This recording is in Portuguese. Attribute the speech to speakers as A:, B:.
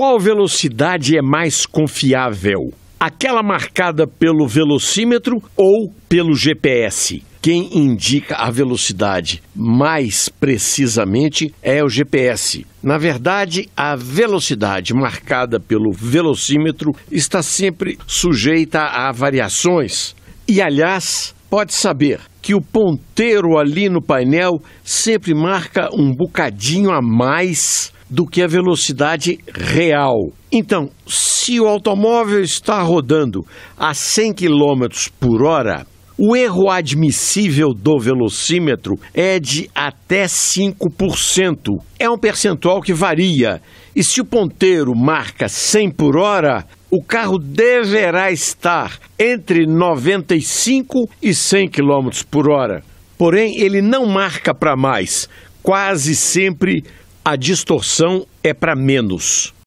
A: Qual velocidade é mais confiável? Aquela marcada pelo velocímetro ou pelo GPS? Quem indica a velocidade mais precisamente é o GPS. Na verdade, a velocidade marcada pelo velocímetro está sempre sujeita a variações. E, aliás, pode saber que o ponteiro ali no painel sempre marca um bocadinho a mais do que a velocidade real. Então, se o automóvel está rodando a 100 km por hora, o erro admissível do velocímetro é de até 5%. É um percentual que varia. E se o ponteiro marca 100 por hora, o carro deverá estar entre 95 e 100 km por hora. Porém, ele não marca para mais. Quase sempre a distorção é para menos.